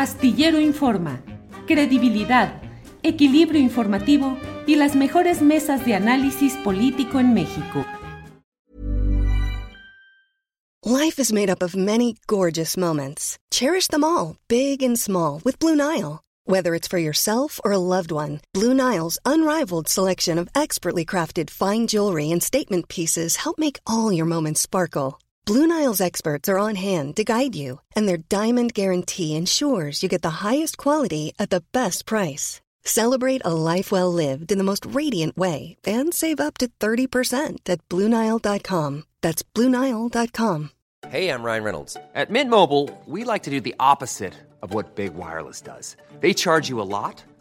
Astillero Informa, credibilidad, equilibrio informativo y las mejores mesas de análisis político en México. Life is made up of many gorgeous moments. Cherish them all, big and small, with Blue Nile. Whether it's for yourself or a loved one, Blue Nile's unrivaled selection of expertly crafted fine jewelry and statement pieces help make all your moments sparkle. Blue Nile's experts are on hand to guide you, and their diamond guarantee ensures you get the highest quality at the best price. Celebrate a life well lived in the most radiant way and save up to 30% at BlueNile.com. That's BlueNile.com. Hey, I'm Ryan Reynolds. At Mint Mobile, we like to do the opposite of what Big Wireless does. They charge you a lot,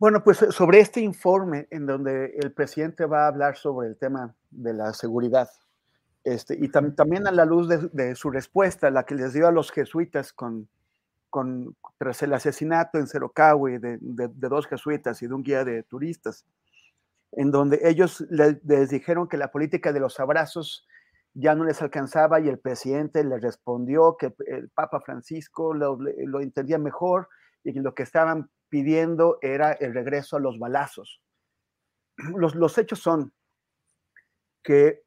Bueno, pues sobre este informe en donde el presidente va a hablar sobre el tema de la seguridad, este, y tam también a la luz de, de, su respuesta, la que les dio a los jesuitas con, con, tras el asesinato en Cerocahui de, de, de, dos jesuitas y de un guía de turistas, en donde ellos les, les dijeron que la política de los abrazos ya no les alcanzaba y el presidente les respondió que el Papa Francisco lo, lo entendía mejor y lo que estaban pidiendo era el regreso a los balazos. Los, los hechos son que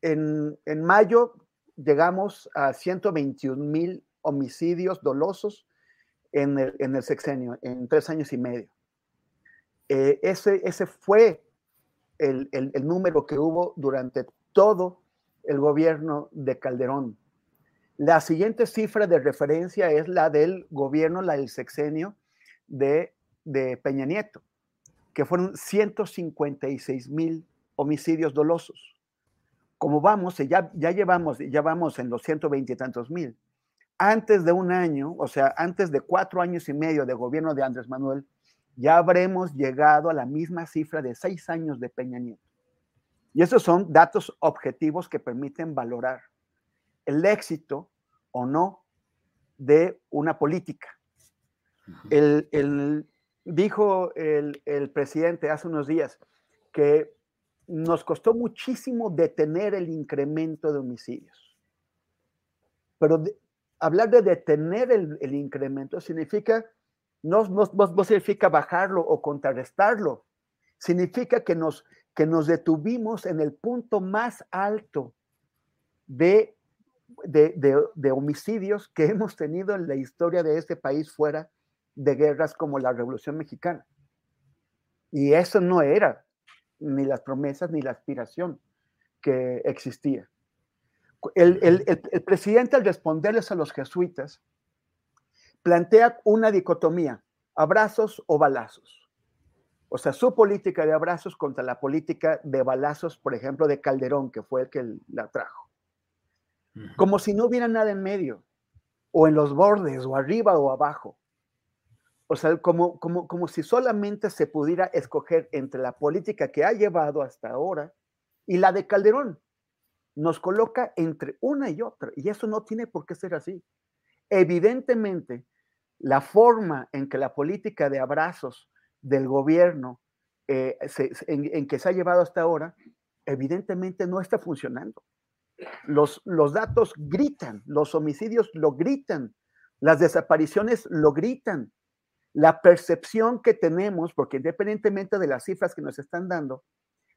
en, en, mayo llegamos a 121 mil homicidios dolosos en el, en el, sexenio, en tres años y medio. Eh, ese, ese fue el, el número que hubo durante todo el gobierno de Calderón. La siguiente cifra de referencia es la del gobierno, la del sexenio, de, de Peña Nieto, que fueron 156 mil homicidios dolosos. Como vamos, ya, ya llevamos, ya vamos en los 120 y tantos mil. Antes de un año, o sea, antes de cuatro años y medio de gobierno de Andrés Manuel, ya habremos llegado a la misma cifra de seis años de Peña Nieto. Y esos son datos objetivos que permiten valorar el éxito o no de una política. El, el, dijo el, el, presidente hace unos días que nos costó muchísimo detener el incremento de homicidios. Pero de, hablar de detener el, el incremento significa, no, no, no, significa bajarlo o contrarrestarlo, significa que nos, que nos detuvimos en el punto más alto de, de, de, de homicidios que hemos tenido en la historia de este país fuera de guerras como la Revolución Mexicana. Y eso no era ni las promesas ni la aspiración que existía. El, el, el, el, presidente al responderles a los jesuitas plantea una dicotomía, abrazos o balazos. O sea, su política de abrazos contra la política de balazos, por ejemplo, de Calderón, que fue el que la trajo. Como si no hubiera nada en medio, o en los bordes, o arriba o abajo. O sea, como, como, como si solamente se pudiera escoger entre la política que ha llevado hasta ahora y la de Calderón. Nos coloca entre una y otra, y eso no tiene por qué ser así. Evidentemente, la forma en que la política de abrazos del gobierno eh, en, que se ha llevado hasta ahora, evidentemente no está funcionando. Los, los datos gritan, los homicidios lo gritan, las desapariciones lo gritan, la percepción que tenemos, porque independientemente de las cifras que nos están dando,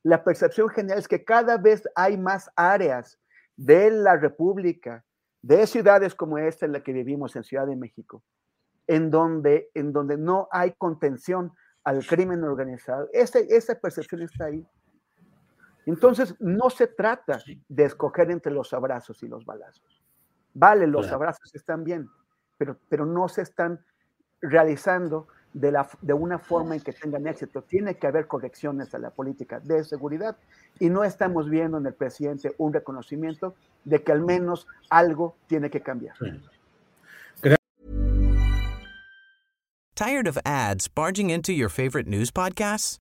la percepción general es que cada vez hay más áreas de la República, de ciudades como esta en la que vivimos, en Ciudad de México, en donde, en donde no hay contención al crimen organizado. Ese, esa percepción está ahí. Entonces, no se trata de escoger entre los abrazos y los balazos. Vale, los claro. abrazos están bien, pero, pero no se están realizando de, la, de una forma en que tengan éxito. Tiene que haber correcciones a la política de seguridad y no estamos viendo en el presidente un reconocimiento de que al menos algo tiene que cambiar. Sí. Tired of ads barging into your favorite news podcasts?